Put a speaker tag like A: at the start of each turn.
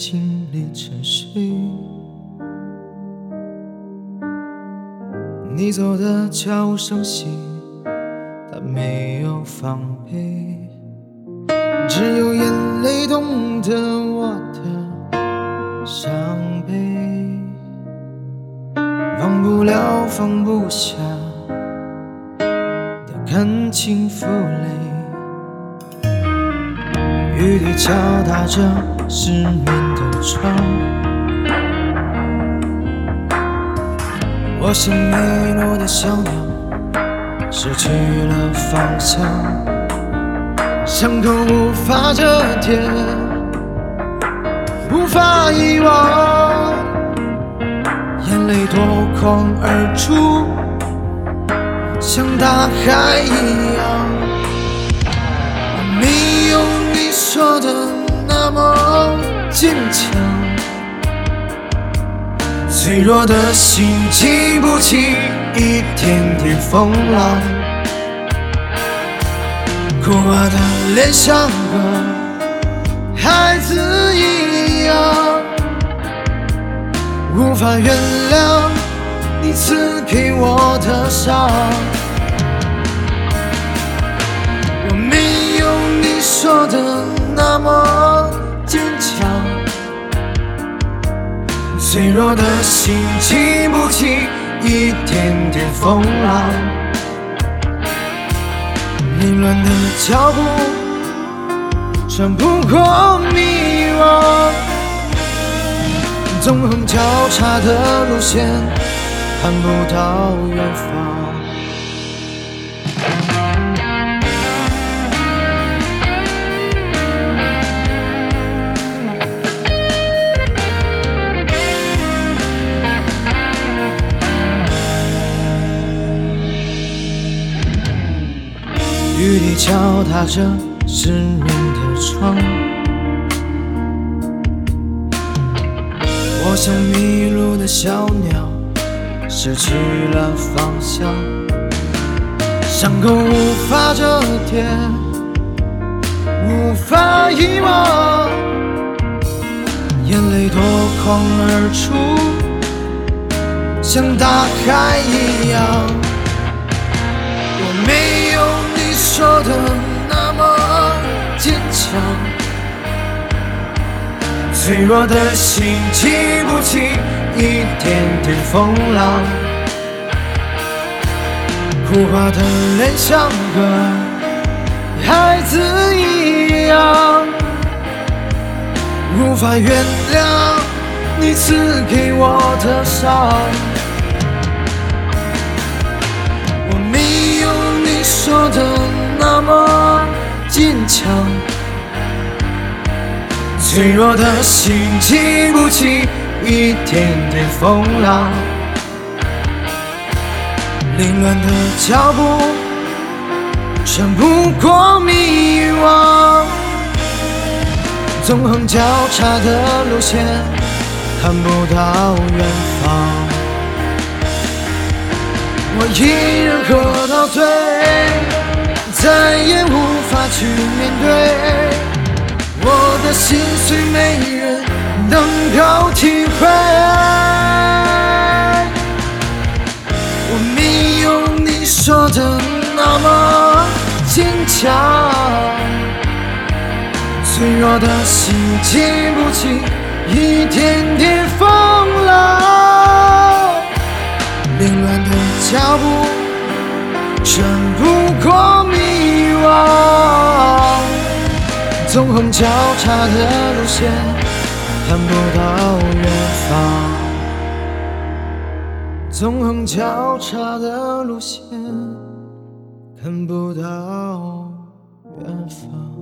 A: 承诺还在安静里沉睡。你走的悄无声息，他没有防备，只有眼泪懂得我的伤悲，忘不了放不下的感情负累，雨滴敲打着失眠的窗。我像迷路的小鸟，失去了方向，伤口无法遮掩，无法遗忘，眼泪夺眶而出，像大海一样。你说的那么坚强。脆弱的心经不起一点点风浪，哭花的脸像个孩子一样，无法原谅你赐给我的伤。说的那么坚强。脆弱的心经不起一点点风浪，凌乱的脚步穿不过迷惘，纵横交叉的路线看不到远方。雨滴敲打着失眠的窗，我像迷路的小鸟，失去了方向，伤口无法遮掩，无法遗忘，眼泪夺眶而出，像大海一样。脆弱的心经不起一点点风浪，哭花的脸像个孩子一样，无法原谅你赐给我的伤。我没有你说的那么坚强，脆弱的心经不起一点点风浪，凌乱的脚步穿不过迷惘，纵横交叉的路线看不到远方。我一人喝到醉，再也无法去面对，的心碎没人能够体会。我没有你说的那么坚强，脆弱的心经不起一点点风浪。凌乱的脚步纵横交叉的路线看不到远方，纵横交叉的路线看不到远方。